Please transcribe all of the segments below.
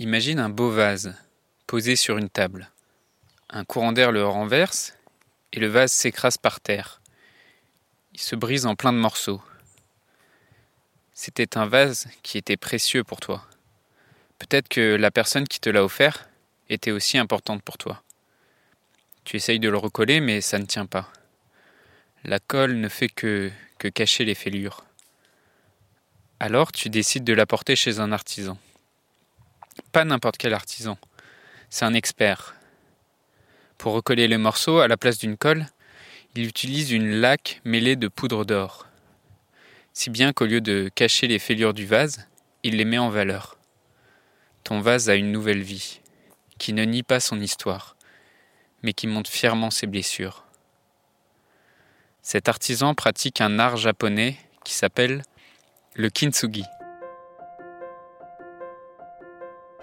Imagine un beau vase posé sur une table. Un courant d'air le renverse et le vase s'écrase par terre. Il se brise en plein de morceaux. C'était un vase qui était précieux pour toi. Peut-être que la personne qui te l'a offert était aussi importante pour toi. Tu essayes de le recoller, mais ça ne tient pas. La colle ne fait que, que cacher les fêlures. Alors tu décides de l'apporter chez un artisan. Pas n'importe quel artisan. C'est un expert. Pour recoller les morceaux, à la place d'une colle, il utilise une laque mêlée de poudre d'or. Si bien qu'au lieu de cacher les fêlures du vase, il les met en valeur. Ton vase a une nouvelle vie, qui ne nie pas son histoire, mais qui montre fièrement ses blessures. Cet artisan pratique un art japonais qui s'appelle le kintsugi.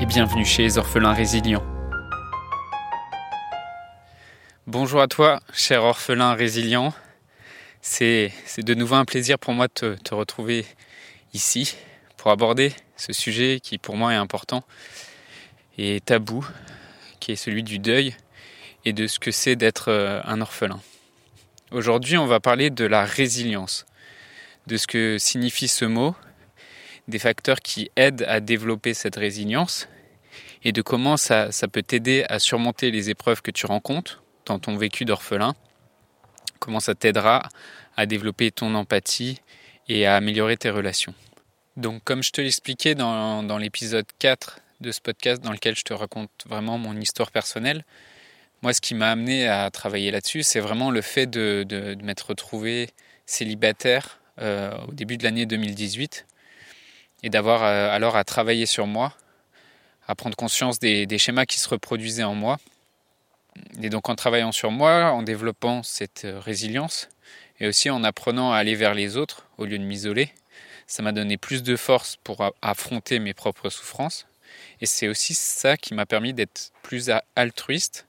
et bienvenue chez orphelins résilients. Bonjour à toi, cher orphelin résilient. C'est de nouveau un plaisir pour moi de te, retrouver ici pour aborder ce sujet qui pour moi est important et tabou, qui est celui du deuil et de ce que c'est d'être euh, un orphelin. Aujourd'hui, on va parler de la résilience, de ce que signifie ce mot des facteurs qui aident à développer cette résilience et de comment ça, ça peut t'aider à surmonter les épreuves que tu rencontres dans ton vécu d'orphelin, comment ça t'aidera à développer ton empathie et à améliorer tes relations. Donc comme je te l'expliquais dans, dans l'épisode 4 de ce podcast dans lequel je te raconte vraiment mon histoire personnelle, moi ce qui m'a amené à travailler là-dessus, c'est vraiment le fait de, de, m'être retrouvé célibataire euh, au début de l'année 2018 et d'avoir euh, alors à travailler sur moi, à prendre conscience des, schémas qui se reproduisaient en moi. Et donc en travaillant sur moi, en développant cette euh, résilience, et aussi en apprenant à aller vers les autres au lieu de m'isoler, ça m'a donné plus de force pour affronter mes propres souffrances. Et c'est aussi ça qui m'a permis d'être plus altruiste,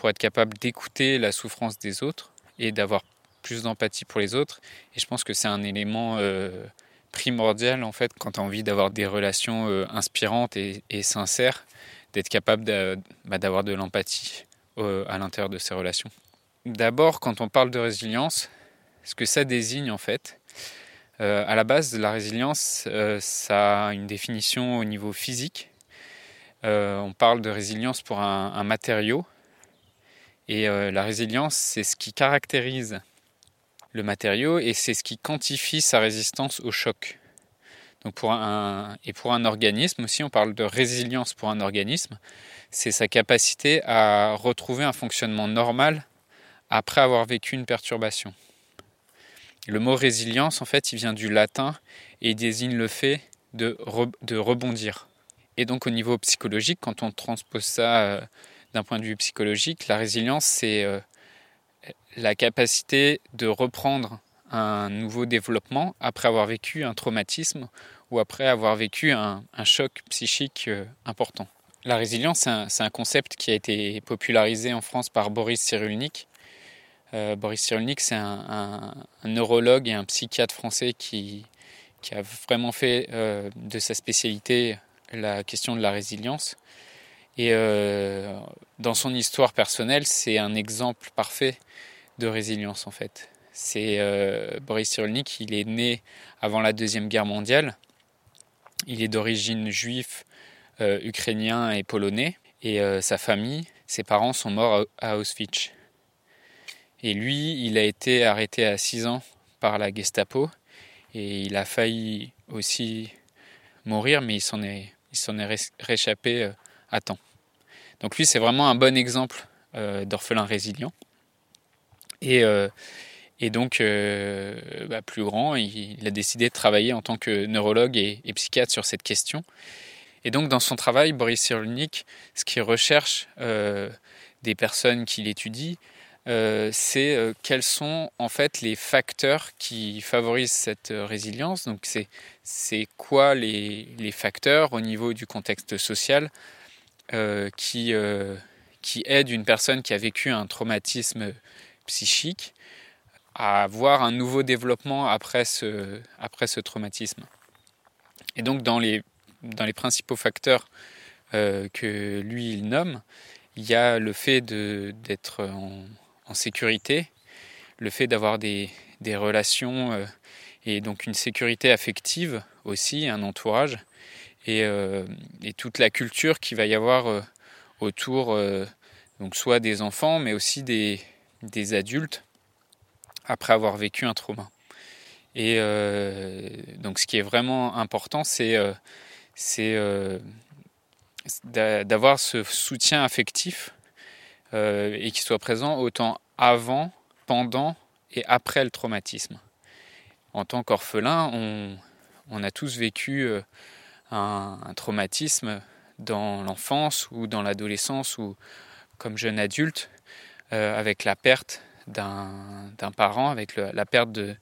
pour être capable d'écouter la souffrance des autres et d'avoir plus d'empathie pour les autres. Et je pense que c'est un élément euh, primordial en fait quand tu as envie d'avoir des relations euh, inspirantes et, sincères, d'être capable bah, d'avoir de, l'empathie euh, à l'intérieur de ces relations. D'abord, quand on parle de résilience, ce que ça désigne en fait, à la base, la résilience, ça a une définition au niveau physique. on parle de résilience pour un matériau. Et la résilience, c'est ce qui caractérise le matériau et c'est ce qui quantifie sa résistance au choc. Donc pour un, et pour un organisme aussi, on parle de résilience pour un organisme, c'est sa capacité à retrouver un fonctionnement normal après avoir vécu une perturbation. Le mot résilience, en fait, il vient du latin et désigne le fait de, de rebondir. Et donc au niveau psychologique, quand on transpose ça euh, d'un point de vue psychologique, la résilience, c'est euh, la capacité de reprendre un nouveau développement après avoir vécu un traumatisme ou après avoir vécu un, choc psychique euh, important. La résilience, c'est un, concept qui a été popularisé en France par Boris Cyrulnik. Euh, Boris Cyrulnik, c'est un, neurologue et un psychiatre français qui, a vraiment fait euh, de sa spécialité la question de la résilience. Et dans son histoire personnelle, c'est un exemple parfait de résilience en fait. C'est euh, Boris Cyrulnik, il est né avant la Deuxième Guerre mondiale. Il est d'origine juive, euh, ukrainien et polonais. Et euh, sa famille, ses parents sont morts à, Auschwitz. Et lui, il a été arrêté à 6 ans par la Gestapo. Et il a failli aussi mourir, mais il s'en est, il s'en est réchappé à temps. Donc lui, c'est vraiment un bon exemple d'orphelin résilient. Et, euh, et donc, euh, bah, plus grand, il, a décidé de travailler en tant que neurologue et, psychiatre sur cette question. Et donc dans son travail, Boris Cyrulnik, ce qu'il recherche des personnes qu'il étudie, c'est quels sont en fait les facteurs qui favorisent cette résilience. Donc c'est quoi les, les, facteurs au niveau du contexte social qui, qui aident une personne qui a vécu un traumatisme psychique à avoir un nouveau développement après ce, traumatisme. Et donc dans les, principaux facteurs euh, que lui il nomme, il y a le fait d'être en, sécurité, le fait d'avoir des, relations euh, et donc une sécurité affective aussi, un entourage, et, euh, et toute la culture qu'il va y avoir autour donc soit des enfants, mais aussi des, des adultes après avoir vécu un trauma. Et euh, donc ce qui est vraiment important, c'est euh, euh, d'avoir ce soutien affectif et qu'il soit présent autant avant, pendant et après le traumatisme. En tant qu'orphelin, on, on, a tous vécu un, traumatisme dans l'enfance ou dans l'adolescence ou comme jeune adulte avec la perte d'un parent, avec la perte de,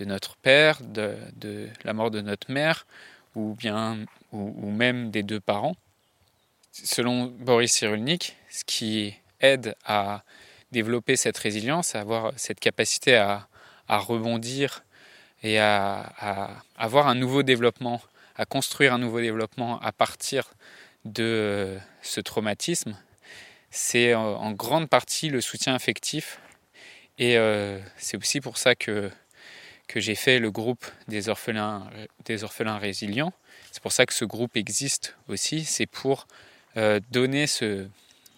notre père, de, la mort de notre mère, ou bien ou, même des deux parents. Selon Boris Cyrulnik, ce qui aide à développer cette résilience, à avoir cette capacité à, rebondir et à, avoir un nouveau développement, construire un nouveau développement à partir de ce traumatisme, c'est en grande partie le soutien affectif et euh, c'est aussi pour ça que, que j'ai fait le groupe des orphelins, des orphelins résilients. C'est pour ça que ce groupe existe aussi. C'est pour euh, donner ce,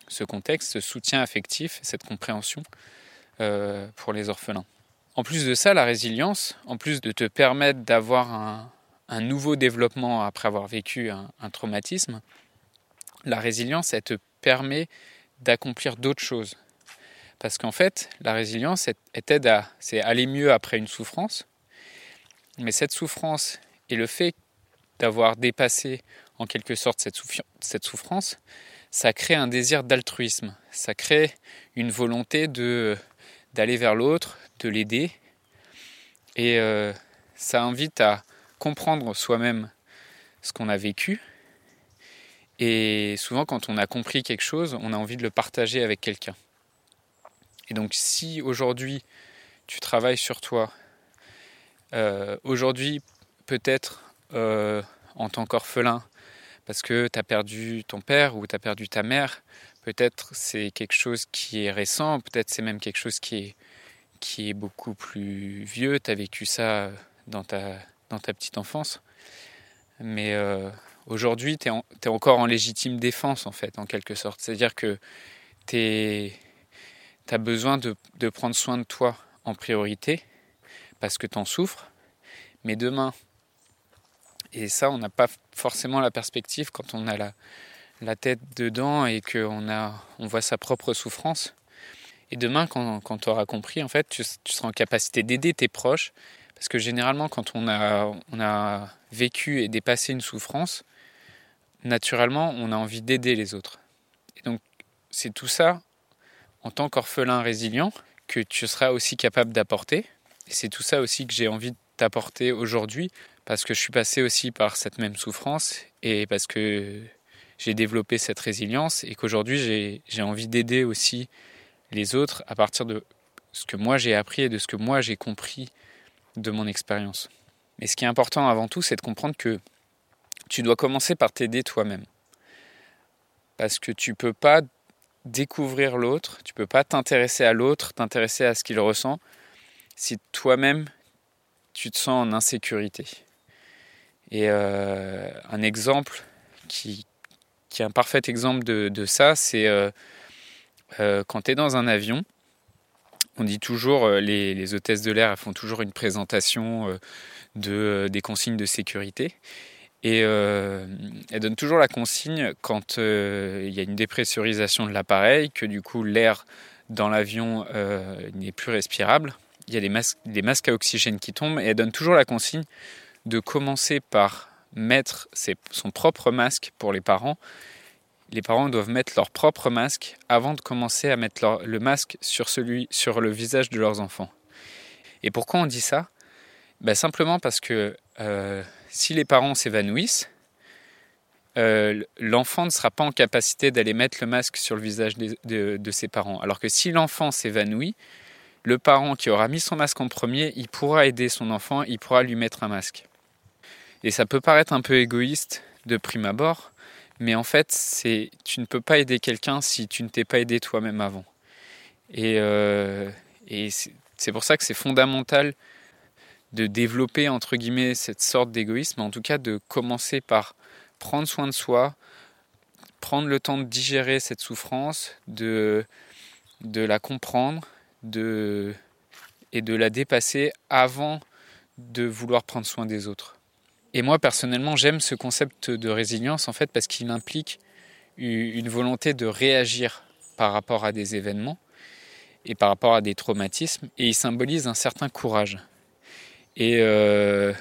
ce, contexte, ce soutien affectif, cette compréhension euh, pour les orphelins. En plus de ça, la résilience, en plus de te permettre d'avoir un, un, nouveau développement après avoir vécu un, traumatisme, la résilience, elle te permet d'accomplir d'autres choses. Parce qu'en fait, la résilience, est aide à c'est aller mieux après une souffrance. Mais cette souffrance et le fait d'avoir dépassé en quelque sorte cette, cette souffrance, ça crée un désir d'altruisme. Ça crée une volonté de d'aller vers l'autre, de l'aider. Et euh, ça invite à comprendre soi-même ce qu'on a vécu. Et souvent, quand on a compris quelque chose, on a envie de le partager avec quelqu'un. Et donc si aujourd'hui tu travailles sur toi, euh, aujourd'hui peut-être euh, en tant qu'orphelin, parce que tu as perdu ton père ou tu as perdu ta mère, peut-être c'est quelque chose qui est récent, peut-être c'est même quelque chose qui est, qui est beaucoup plus vieux, tu as vécu ça dans ta, dans ta petite enfance. Mais euh, aujourd'hui, tu es, encore en légitime défense, en fait, en quelque sorte. C'est-à-dire que tu as besoin de, prendre soin de toi en priorité parce que tu en souffres. Mais demain, et ça, on n'a pas forcément la perspective quand on a la, tête dedans et qu'on on voit sa propre souffrance. Et demain, quand, quand tu auras compris, en fait, tu seras en capacité d'aider tes proches. Parce que généralement, quand on a, vécu et dépassé une souffrance, naturellement, on a envie d'aider les autres. Et donc, c'est tout ça en tant qu'orphelin résilient que tu seras aussi capable d'apporter. Et c'est tout ça aussi que j'ai envie de t'apporter aujourd'hui, parce que je suis passé aussi par cette même souffrance et parce que j'ai développé cette résilience et qu'aujourd'hui j'ai envie d'aider aussi les autres à partir de ce que moi j'ai appris et de ce que moi j'ai compris de mon expérience. Mais ce qui est important avant tout, c'est de comprendre que tu dois commencer par t'aider toi-même. Parce que tu peux pas découvrir l'autre, tu peux pas t'intéresser à l'autre, t'intéresser à ce qu'il ressent si toi-même tu te sens en insécurité. Et euh, un exemple qui, qui, est un parfait exemple de, de ça, c'est euh, euh, quand tu es dans un avion, on dit toujours, les, les hôtesses de l'air font toujours une présentation de, des consignes de sécurité. Et euh, elle donne toujours la consigne quand euh, il y a une dépressurisation de l'appareil, que du coup l'air dans l'avion euh, n'est plus respirable. Il y a des masques, des masques à oxygène qui tombent et elle donne toujours la consigne de commencer par mettre son propre masque pour les parents. Les parents doivent mettre leur propre masque avant de commencer à mettre le masque sur, celui, sur le visage de leurs enfants. Et pourquoi on dit ça? Ben Simplement parce que euh, si les parents s'évanouissent, euh, l'enfant ne sera pas en capacité d'aller mettre le masque sur le visage de, de ses parents. Alors que si l'enfant s'évanouit, le parent qui aura mis son masque en premier, il pourra aider son enfant, il pourra lui mettre un masque. Et ça peut paraître un peu égoïste de prime abord, mais en fait, tu ne peux pas aider quelqu'un si tu ne t'es pas aidé toi-même avant. Et, euh, c'est pour ça que c'est fondamental de développer entre guillemets cette sorte d'égoïsme, en tout cas de commencer par prendre soin de soi, prendre le temps de digérer cette souffrance, de, la comprendre et de la dépasser avant de vouloir prendre soin des autres. Et moi personnellement j'aime ce concept de résilience en fait parce qu'il implique une volonté de réagir par rapport à des événements et par rapport à des traumatismes et il symbolise un certain courage. Et euh,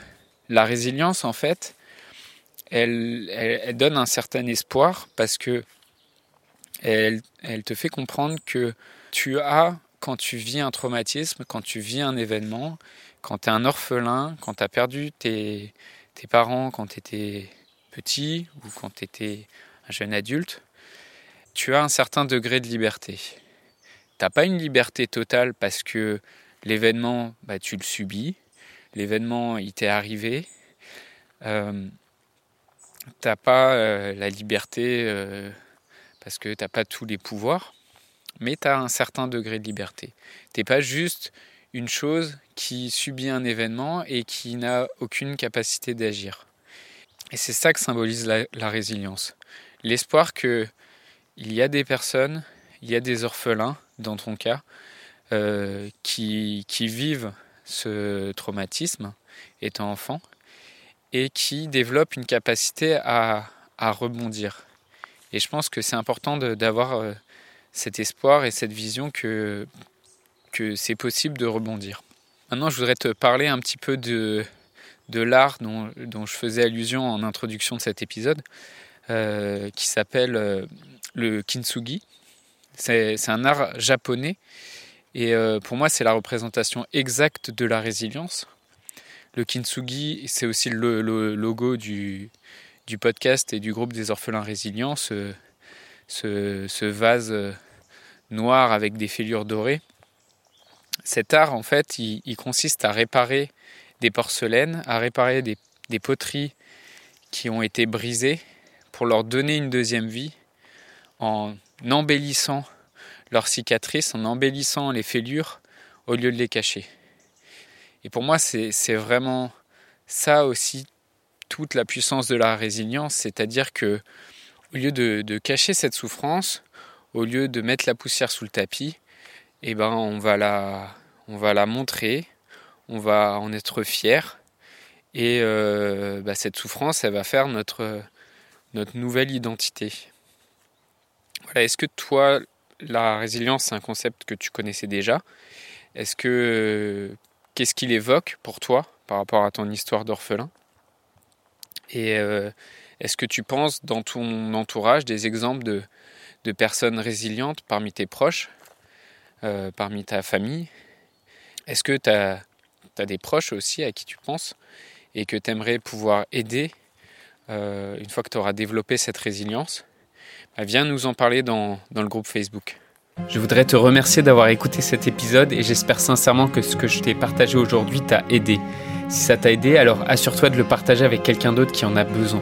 la résilience en fait, elle, donne un certain espoir parce que elle, te fait comprendre que tu as, quand tu vis un traumatisme, quand tu vis un événement, quand tu es un orphelin, quand tu as perdu tes, parents quand tu étais petit ou quand tu étais un jeune adulte, tu as un certain degré de liberté. Tu n'as pas une liberté totale parce que l'événement, bah, tu le subis, l'événement, il t'est arrivé. Euh, t'as pas euh, la liberté euh, parce que t'as pas tous les pouvoirs, mais tu as un certain degré de liberté. T'es pas juste une chose qui subit un événement et qui n'a aucune capacité d'agir. Et c'est ça que symbolise la, résilience. L'espoir que il y a des personnes, il y a des orphelins, dans ton cas, euh, qui, qui vivent ce traumatisme étant enfant et qui développe une capacité à, rebondir. Et je pense que c'est important d'avoir euh, cet espoir et cette vision que, que c'est possible de rebondir. Maintenant, je voudrais te parler un petit peu de, de l'art dont, dont, je faisais allusion en introduction de cet épisode, euh, qui s'appelle euh, le kintsugi. C'est un art japonais et pour moi, c'est la représentation exacte de la résilience. Le kintsugi, c'est aussi le, logo du, du, podcast et du groupe des orphelins résilients, ce, ce, vase euh, noir avec des fêlures dorées. Cet art, en fait, il, consiste à réparer des porcelaines, à réparer des, poteries qui ont été brisées pour leur donner une deuxième vie en embellissant leurs cicatrices, en embellissant les fêlures au lieu de les cacher. Et pour moi, c'est vraiment ça aussi toute la puissance de la résilience, c'est-à-dire que au lieu de, cacher cette souffrance, au lieu de mettre la poussière sous le tapis, eh ben on va la, montrer, on va en être fier, et euh, bah, cette souffrance, elle va faire notre, nouvelle identité. Voilà, est-ce que toi, la résilience, c'est un concept que tu connaissais déjà? Est-ce que qu'est-ce qu'il évoque pour toi par rapport à ton histoire d'orphelin? Et euh, est-ce que tu penses dans ton entourage des exemples de, personnes résilientes parmi tes proches, euh, parmi ta famille Est-ce que tu as, des proches aussi à qui tu penses et que tu aimerais pouvoir aider euh, une fois que tu auras développé cette résilience? Bah, Viens nous en parler dans le groupe Facebook. Je voudrais te remercier d'avoir écouté cet épisode et j'espère sincèrement que ce que je t'ai partagé aujourd'hui t'a aidé. Si ça t'a aidé, alors assure-toi de le partager avec quelqu'un d'autre qui en a besoin.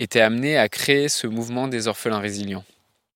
été amené à créer ce mouvement des orphelins résilients.